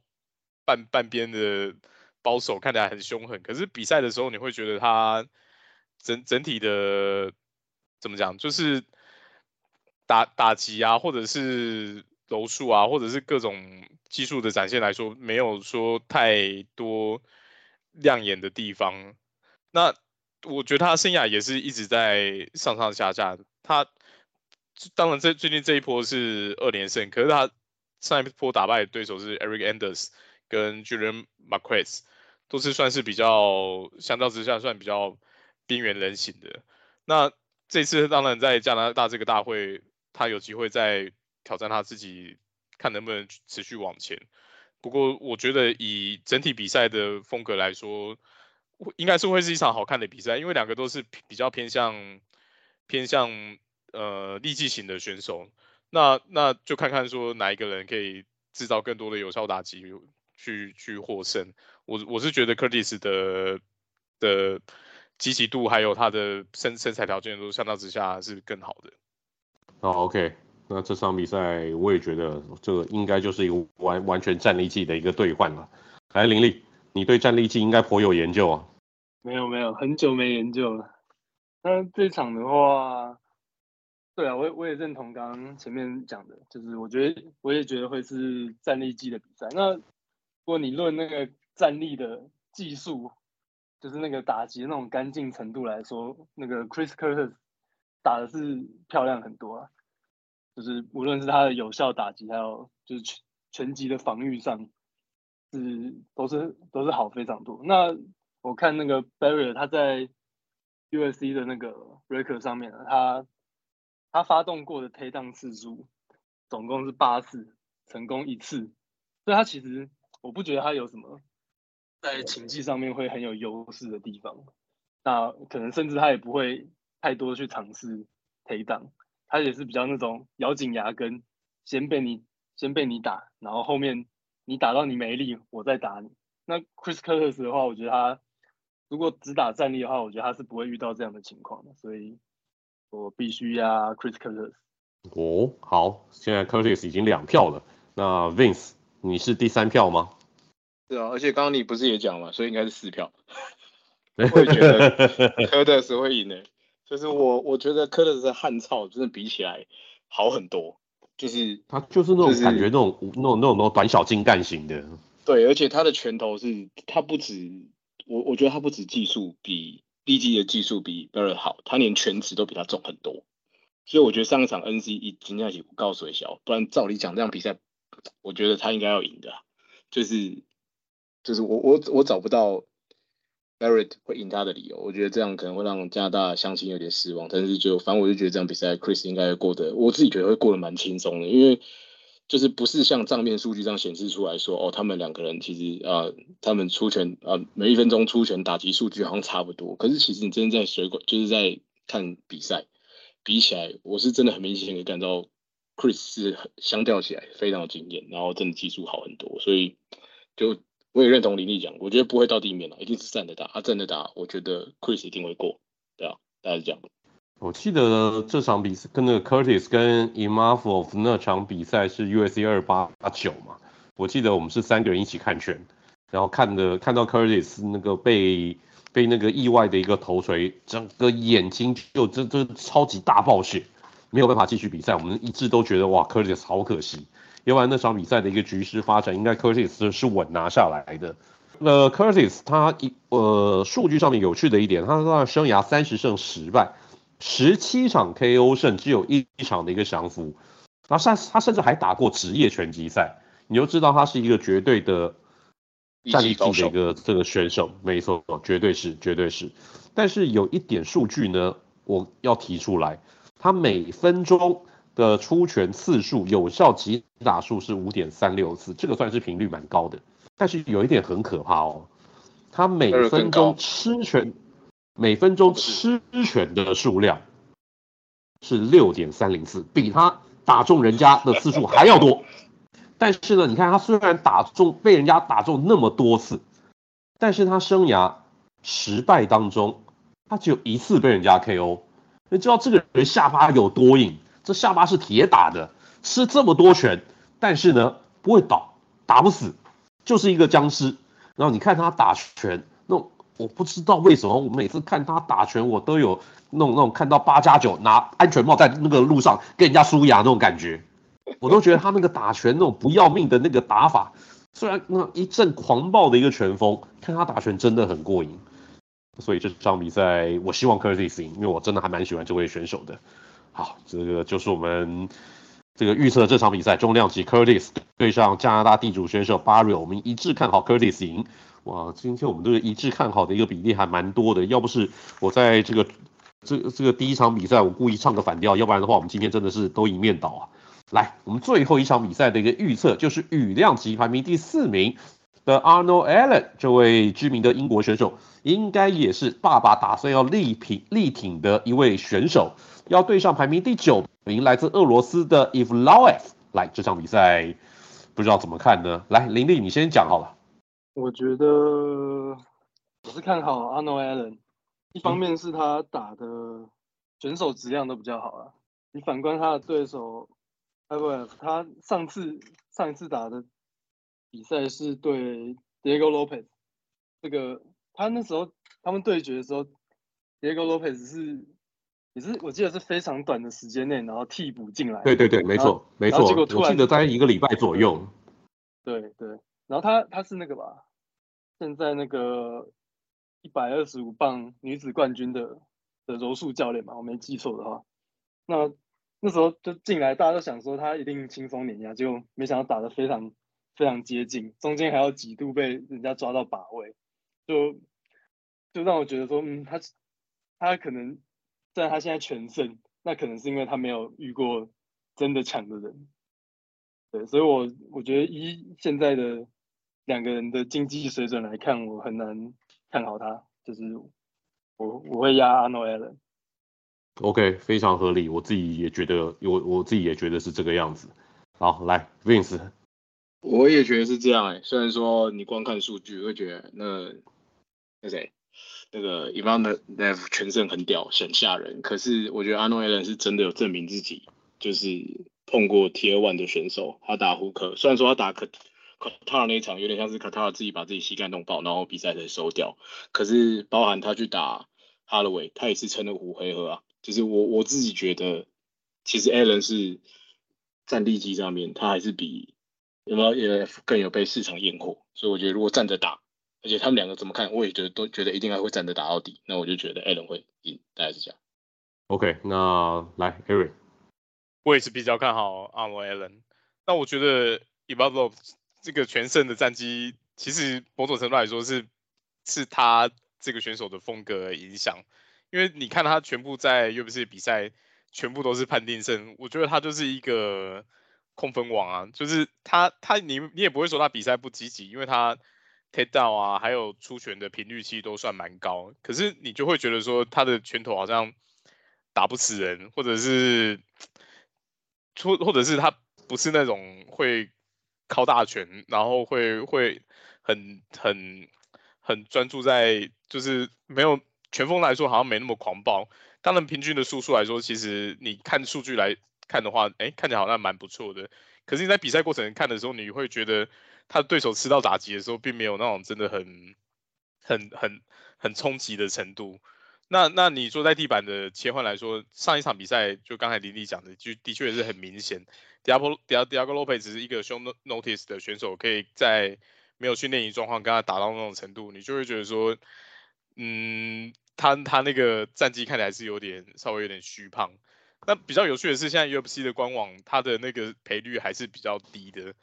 半半边的包手看起来很凶狠，可是比赛的时候你会觉得他整整体的怎么讲，就是打打击啊，或者是柔术啊，或者是各种技术的展现来说，没有说太多。亮眼的地方，那我觉得他生涯也是一直在上上下下。他当然这最近这一波是二连胜，可是他上一波打败的对手是 Eric Anders 跟 Julian Marquez，都是算是比较相较之下算比较边缘人型的。那这次当然在加拿大这个大会，他有机会再挑战他自己，看能不能持续往前。不过我觉得以整体比赛的风格来说，应该是会是一场好看的比赛，因为两个都是比较偏向偏向呃力气型的选手，那那就看看说哪一个人可以制造更多的有效打击去去获胜。我我是觉得 Curtis 的的积极度还有他的身身材条件都相当之下是更好的。哦，OK。那这场比赛我也觉得这个应该就是一个完完全战力技的一个兑换了。来，林立，你对战力技应该颇有研究啊？没有没有，很久没研究了。那这场的话，对啊，我我也认同刚刚前面讲的，就是我觉得我也觉得会是战力技的比赛。那如果你论那个战力的技术，就是那个打击那种干净程度来说，那个 Chris Curtis 打的是漂亮很多啊。就是无论是他的有效打击，还有就是拳拳击的防御上，是都是都是好非常多。那我看那个 Barriault 他在 USC 的那个 record 上面，他他发动过的 takedown 次数总共是八次，成功一次。所以他其实我不觉得他有什么在情技上面会很有优势的地方。那可能甚至他也不会太多去尝试 takedown。他也是比较那种咬紧牙根，先被你先被你打，然后后面你打到你没力，我再打你。那 Chris Curtis 的话，我觉得他如果只打战力的话，我觉得他是不会遇到这样的情况的，所以我必须压 Chris Curtis。哦，好，现在 Curtis 已经两票了，那 Vince 你是第三票吗？是啊，而且刚刚你不是也讲了，所以应该是四票。我也觉得 Curtis 会赢的。就是我，我觉得科特斯的汉草真的比起来好很多，就是他就是那种感觉，那种那种那种那种短小精干型的。对，而且他的拳头是，他不止我，我觉得他不止技术比力技的技术比 Barriault 好，他连拳质都比他重很多。所以我觉得上一场 NC 一金下去不告水小，不然照理讲这样比赛，我觉得他应该要赢的。就是就是我我我找不到。Barriault 会赢他的理由，我觉得这样可能会让加拿大相亲有点失望。但是就反正我就觉得这场比赛，Chris 应该会过得，我自己觉得会过得蛮轻松的，因为就是不是像账面数据上显示出来说，哦，他们两个人其实啊、他们出拳啊、每一分钟出拳打击数据好像差不多。可是其实你真的在水管，就是在看比赛，比起来，我是真的很明显可以感到 Chris 是相较起来非常有经验，然后真的技术好很多，所以就。我也认同林立讲，我觉得不会到地面了，一定是站着打。他站着打，我觉得 Chris 一定会过。对啊，大概是这样。我记得这场比赛跟那个 Curtis 跟 Imavov 那场比赛是 U.S.C. 二八九嘛？我记得我们是三个人一起看拳，然后看的看到 Curtis 那个被被那个意外的一个头锤，整个眼睛就这这超级大暴血，没有办法继续比赛。我们一致都觉得哇，Curtis 好可惜。要不然那场比赛的一个局势发展，应该 Curtis 是稳拿下来的。那，Curtis 他一呃数据上面有趣的一点，他他生涯三十胜十败。十七场 KO 胜，只有一场的一个降服，然后他他甚至还打过职业拳击赛，你就知道他是一个绝对的战力级的一个这个选手，没错，绝对是，绝对是。但是有一点数据呢，我要提出来，他每分钟的出拳次数，有效击打数是五点三六次，这个算是频率蛮高的。但是有一点很可怕哦，他每分钟吃拳。每分钟吃拳的数量是六点三零次，比他打中人家的次数还要多。但是呢，你看他虽然打中被人家打中那么多次，但是他生涯十败当中，他只有一次被人家 KO。你知道这个人下巴有多硬？这下巴是铁打的，吃这么多拳，但是呢不会倒，打不死，就是一个僵尸。然后你看他打拳那。我不知道为什么，我每次看他打拳，我都有那种那种看到八加九拿安全帽在那个路上跟人家输压那种感觉，我都觉得他那个打拳那种不要命的那个打法，虽然那一阵狂暴的一个拳风，看他打拳真的很过瘾。所以这场比赛，我希望 Curtis 赢，因为我真的还蛮喜欢这位选手的。好，这个就是我们这个预测这场比赛，重量级 Curtis 对上加拿大地主选手 Barry，我们一致看好 Curtis 赢。哇，今天我们都是一致看好的一个比例还蛮多的，要不是我在这个这这个第一场比赛我故意唱个反调，要不然的话我们今天真的是都一面倒啊。来，我们最后一场比赛的一个预测就是羽量级排名第四名的 Arnold Allen 这位知名的英国选手，应该也是爸爸打算要力挺力挺的一位选手，要对上排名第九名来自俄罗斯的 Evloev。来，这场比赛不知道怎么看呢？来，林立你先讲好了。我觉得我是看好 Arno Allen，一方面是他打的选手质量都比较好啊。你反观他的对手 Evloev，他上次上一次打的比赛是对 Diego Lopez，这个他那时候他们对决的时候，Diego Lopez 是也是我记得是非常短的时间内，然后替补进来。对对对，没错没错。结果突然我记得在一个礼拜左右。对对，然后他他是那个吧。现在那个一百二十五磅女子冠军的的柔术教练嘛，我没记错的话，那那时候就进来，大家都想说他一定轻松碾压，结果没想到打得非常非常接近，中间还有几度被人家抓到把位，就就让我觉得说，嗯，他他可能虽然他现在全胜，那可能是因为他没有遇过真的强的人，对，所以我我觉得以现在的。两个人的经济水准来看，我很难看好他。就是我我会压 Arnold Allen。OK，非常合理，我自己也觉得，我我自己也觉得是这个样子。好，来 Vince，我也觉得是这样哎、欸。虽然说你光看数据会觉得那那谁那个 Evloev 全胜很屌，很吓人。可是我觉得 Arnold Allen 是真的有证明自己，就是碰过 Tier One 的选手，他打胡克，虽然说他打可。卡塔尔那一场有点像是卡塔尔自己把自己膝盖弄爆，然后比赛才收掉。可是包含他去打哈罗威，他也是撑了五回合啊。就是我我自己觉得，其实 Allen 是战力机上面，他还是比有没有更有被市场验货。所以我觉得如果站着打，而且他们两个怎么看，我也觉得都觉得一定还会站着打到底。那我就觉得 Allen 会赢，大概是这样。OK，那来 Eric，我也是比较看好阿罗 Allen。那我觉得 Evloev 这个全胜的战绩，其实某种程度来说是是他这个选手的风格影响，因为你看他全部在 UFC 比赛，全部都是判定胜，我觉得他就是一个控分王啊，就是他他你你也不会说他比赛不积极，因为他 takedown 啊，还有出拳的频率其实都算蛮高，可是你就会觉得说他的拳头好像打不死人，或者是出或者是他不是那种会。靠大拳，然后会会很很很专注在，就是没有拳风来说好像没那么狂暴。当然，平均的输出来说，其实你看数据来看的话，哎，看起来好像蛮不错的。可是你在比赛过程看的时候，你会觉得他的对手吃到打击的时候，并没有那种真的很很很很冲击的程度。那那你说在地板的切换来说，上一场比赛就刚才林立讲的，就的确是很明显。Diablo Diego Lopez 只是一个 short notice 的选手，可以在没有训练营状况跟他打到那种程度，你就会觉得说，嗯，他他那个战绩看起来是有点稍微有点虚胖。那比较有趣的是，现在 UFC 的官网它的那个赔率还是比较低的，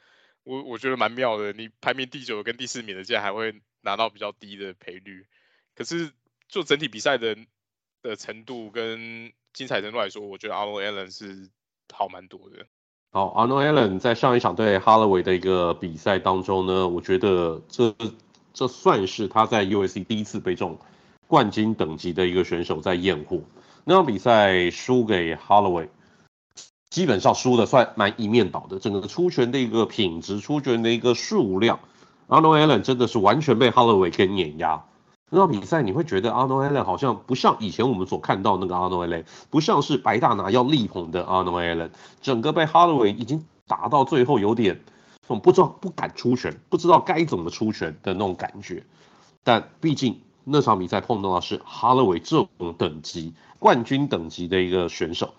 我我觉得蛮妙的。你排名第九跟第四名的，竟然还会拿到比较低的赔率，可是。就整体比赛的的程度跟精彩程度来说，我觉得 Arnold Allen 是好蛮多的。好，Arnold Allen 在上一场对 Holloway 的一个比赛当中呢，我觉得这这算是他在 UFC 第一次被这种冠军等级的一个选手在验货。那场比赛输给 Holloway，基本上输的算蛮一面倒的，整个出拳的一个品质、出拳的一个数量，Arnold Allen 真的是完全被 Holloway 给碾压。那场比赛你会觉得 Arnold Allen 好像不像以前我们所看到那个 Arnold Allen，不像是白大拿要力捧的 Arnold Allen，整个被 Holloway 已经打到最后有点，不知道不敢出拳，不知道该怎么出拳的那种感觉。但毕竟那场比赛碰到的是 Holloway 这种等级冠军等级的一个选手，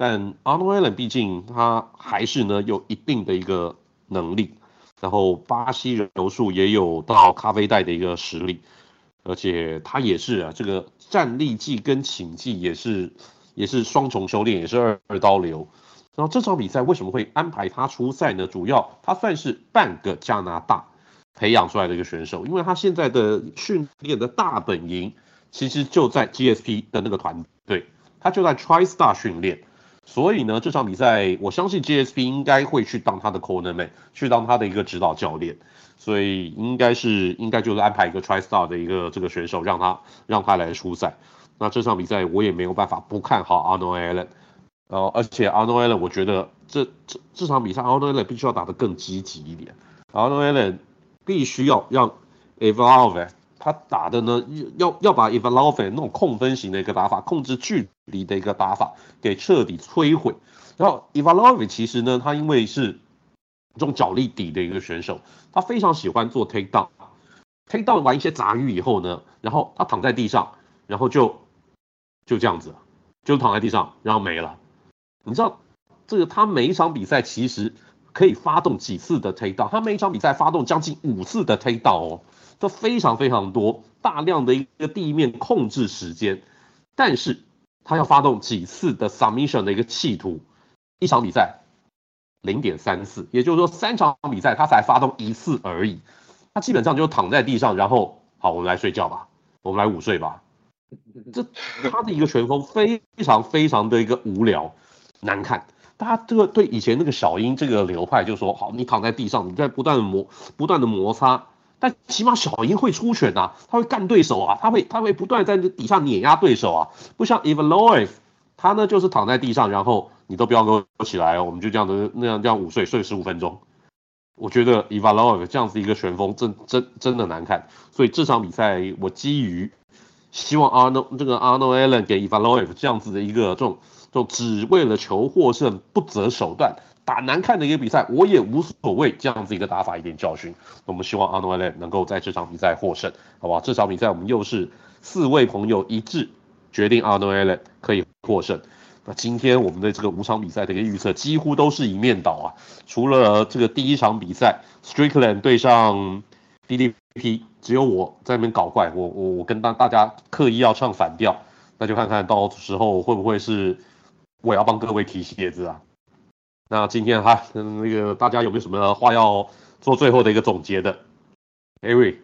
但 Arnold Allen 毕竟他还是呢有一定的一个能力，然后巴西人柔术也有到咖啡带的一个实力。而且他也是啊，这个站立技跟擒技也是也是双重修炼，也是二二刀流。然后这场比赛为什么会安排他出赛呢？主要他算是半个加拿大培养出来的一个选手，因为他现在的训练的大本营其实就在 GSP 的那个团队，他就在 TriStar 训练。所以呢，这场比赛我相信 GSP 应该会去当他的 cornerman，去当他的一个指导教练。所以应该是应该就是安排一个 TriStar 的一个这个选手，让他让他来出赛。那这场比赛我也没有办法不看好 Arnold Allen。呃，而且 Arnold Allen 我觉得这这这场比赛 Arnold Allen 必须要打得更积极一点。Arnold Allen 必须要让 Evolve 他打的呢，要要把 Evloev 那种控分型的一个打法，控制距离的一个打法给彻底摧毁。然后 Evloev 其实呢，他因为是这种脚力底的一个选手，他非常喜欢做 take down，take down 完一些杂鱼以后呢，然后他躺在地上，然后就就这样子，就躺在地上，然后没了。你知道这个他每一场比赛其实可以发动几次的 take down，他每一场比赛发动将近五次的 take down 哦，这非常非常多，大量的一个地面控制时间，但是他要发动几次的 submission 的一个企图，一场比赛。零点三次，也就是说三场比赛他才发动一次而已，他基本上就躺在地上，然后好，我们来睡觉吧，我们来午睡吧。这他的一个拳风非常非常的一个无聊难看，大家这个对以前那个小鹰这个流派就说好，你躺在地上，你在不断的磨不断的摩擦，但起码小鹰会出拳啊，他会干对手啊，他会他会不断在底下碾压对手啊，不像 Evloev 他呢就是躺在地上，然后。你都不要给我起来哦，我们就这样子那样这样午睡睡十五分钟。我觉得 Evloev 这样子一个旋风真真真的难看，所以这场比赛我基于希望 Arno 这个 Arno Allen 给 Evloev 这样子的一个这种这种只为了求获胜不择手段打难看的一个比赛，我也无所谓这样子一个打法一点教训。我们希望 Arnold Allen 能够在这场比赛获胜，好吧？这场比赛我们又是四位朋友一致决定 Arnold Allen 可以获胜。那今天我们的这个五场比赛的一个预测几乎都是一面倒啊，除了这个第一场比赛 Strickland 对上 DDP，只有我在那边搞怪，我我我跟大大家刻意要唱反调，那就看看到时候会不会是我要帮各位提鞋子啊。那今天哈，那个大家有没有什么话要做最后的一个总结的？Avery，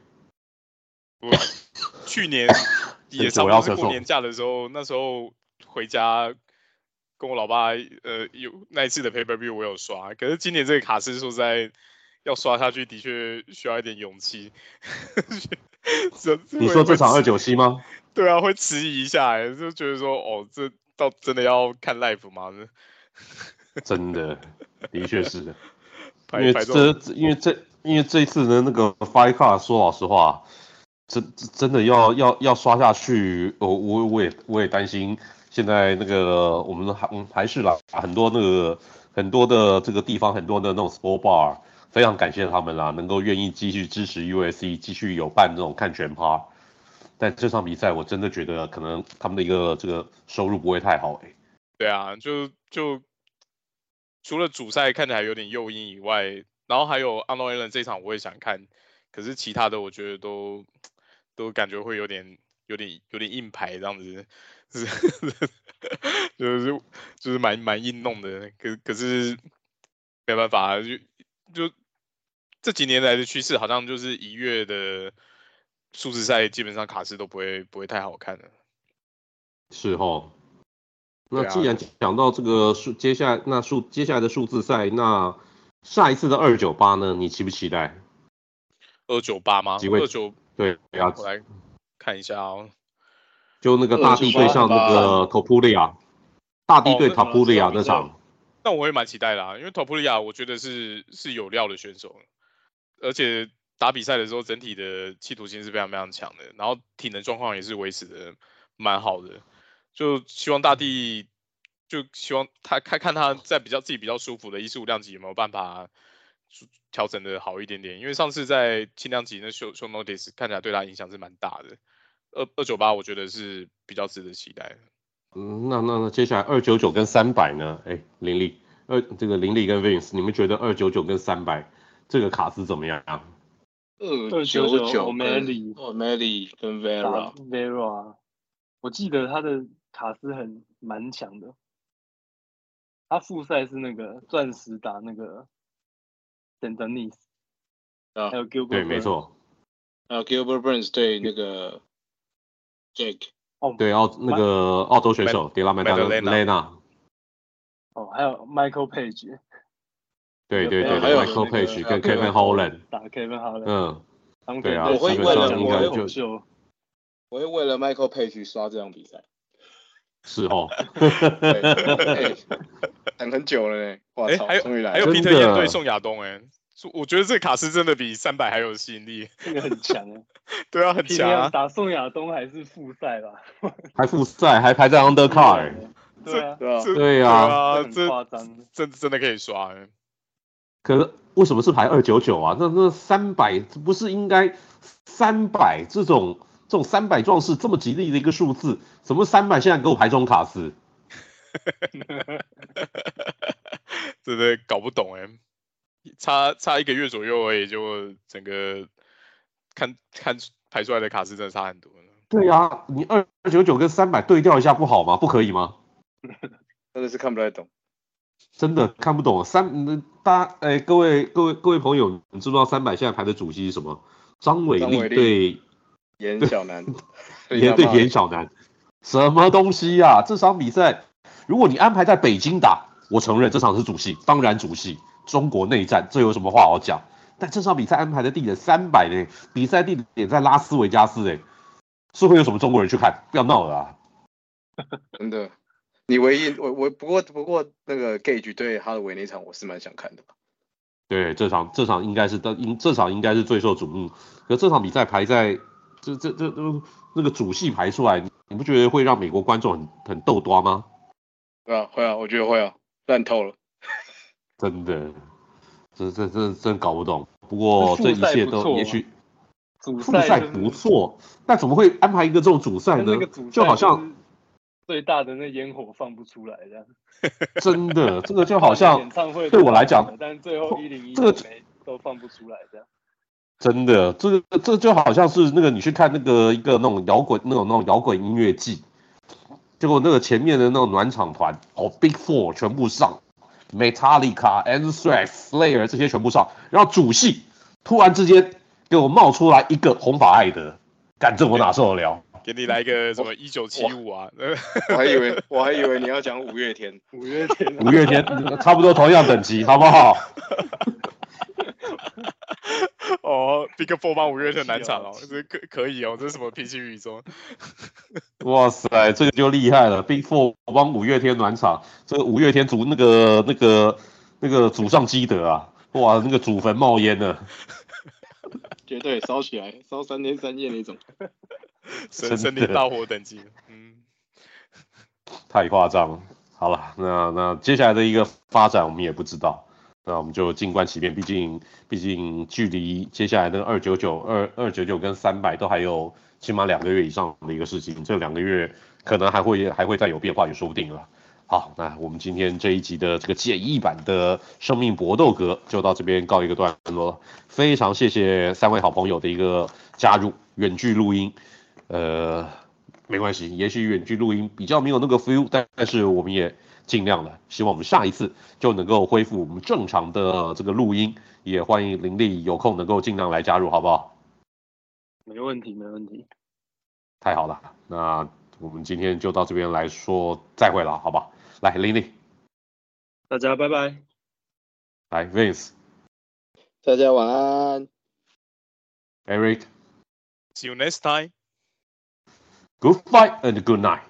去年 也差不多是过年假的时候，那时候回家。跟我老爸，呃，有那一次的 pay-per-view 我有刷，可是今年这个卡是说在要刷下去，的确需要一点勇气。你说这场二九七吗？对啊，会迟疑一下，就觉得说，哦，这到真的要看 life 吗？真的，的确是 的。因为这因为这因为这一次的那个 Five Card，说老实话，真真的要要要刷下去，我我我也我也担心，现在那个我们还还是啦，很多那个很多的这个地方，很多的那种 Sport Bar，非常感谢他们啦，能够愿意继续支持 USC，继续有办这种看全趴。但这场比赛我真的觉得可能他们的一个这个收入不会太好诶、欸。对啊，就就除了主赛看起来有点诱因以外，然后还有 unollen 这场我也想看，可是其他的我觉得都都感觉会有点有点有点硬排这样子，是 就是就是蛮蛮硬弄的，可可是没办法，就就这几年来的趋势好像就是一月的。数字赛基本上卡斯都不会不会太好看的，是哦。那既然讲到这个数，接下来那数接下来的数字赛，那下一次的二九八呢？你期不期待？二九八吗？几位？二九对，我来看一下哦。就那个大地对上那个 Topuria，大地对 Topuria 那场。那我也蛮期待啦啊，因为 Topuria 我觉得是是有料的选手，而且。打比赛的时候，整体的企图心是非常非常强的，然后体能状况也是维持的蛮好的。就希望大地，就希望他看看他在比较自己比较舒服的一四五量级有没有办法调整的好一点点。因为上次在轻量级那 show show notice 看起来对他影响是蛮大的。二二九八我觉得是比较值得期待的。嗯，那那那接下来二九九跟三百呢？哎，林立，二这个林立跟 Vince，你们觉得二九九跟三百这个卡是怎么样？二九九，O'Malley 跟 Vera Vera，我记得他的卡斯很蛮强的。他复赛是那个钻石打那个 Saint Denis，啊，还有 Gilbert，对，没错。还有 Gilbert Burns 对那个 Jake，哦，对，澳那个澳洲选手 Della Maddalena，哦，还有 Michael Page。对对对，还有 Michael Page 跟 Kevin Holland，打 Kevin Holland，嗯，对啊，我会为了应该就我会为了 Michael Page 刷这场比赛，是哦，等很久了呢，哇操，终于来了，还有皮特燕对宋亚东，哎，我觉得这个卡斯真的比三百还有吸引力，这个很强啊，对啊，很强，打宋亚东还是复赛吧，还复赛，还排在 Undercard，对啊，对啊，这夸张，真真的可以刷，可是为什么是排二九九啊？那那三百不是应该三百这种这种三百壮士这么吉利的一个数字，什么三百现在给我排这种卡斯？真的搞不懂哎，差差一个月左右而已，就整个看看排出来的卡斯真的差很多。对啊，你二九九跟三百对调一下不好吗？不可以吗？真的是看不太懂。真的看不懂三，大家哎，各位各位各位朋友，你知不知道三百现在排的主席是什么？张伟丽对严小南，也对严小南，什么东西呀、啊？这场比赛，如果你安排在北京打，我承认这场是主戏，当然主戏，中国内战，这有什么话好讲？但这场比赛安排的地点三百呢？比赛地点在拉斯维加斯，哎，是会有什么中国人去看？不要闹了啊！真的。你唯一我我不过不过那个 Gage 对哈德维那场我是蛮想看的。对，这场这场应该是的，应这场应该是最受瞩目。可这场比赛排在这这这都那个主戏排出来，你不觉得会让美国观众很很逗多吗？对啊，会啊，我觉得会啊，烂透了。真的，这这这真搞不懂。不过这一切都也许主赛不错，但怎么会安排一个这种主赛呢？就好像。最大的那烟火放不出来，这样 真的，这个就 好像演唱会对我来讲，但最后一零一这个都放不出来，这样真的，这个这就好像是那个你去看那个一个那种摇滚那种那种摇滚音乐季，结果那个前面的那种暖场团哦，Big Four 全部上，Metallica、Anthrax、Slayer 这些全部上，然后主戏突然之间给我冒出来一个红发艾德，敢这我哪受得了？给你来个什么一九七五啊？我还以为我还以为你要讲五月天，五月天，五月天差不多同样等级，好不好？哦，Big Four 帮五月天难场哦，这可可以哦，这是什么平行宇宙？哇塞，这个就厉害了，Big Four 帮五月天暖场，这个五月天组那个那个那个祖上积德啊，哇，那个祖坟冒烟了，绝对烧起来，烧三天三夜那种，森森林大火等级，嗯，太夸张了。好了，那那接下来的一个发展我们也不知道，那我们就静观其变。毕竟毕竟距离接下来的二九九二二九九跟三百都还有起码两个月以上的一个事情，这两个月可能还会还会再有变化也说不定了。好，那我们今天这一集的这个简易版的生命搏斗格就到这边告一个段落。非常谢谢三位好朋友的一个加入，远距录音，呃，没关系，也许远距录音比较没有那个 feel，但但是我们也尽量了，希望我们下一次就能够恢复我们正常的这个录音，也欢迎林立有空能够尽量来加入，好不好？没问题，没问题。太好了，那我们今天就到这边来说再会了，好不好？来，林立，大家拜拜。来，Vince，大家晚安。Eric，See you next time. Good fight and good night.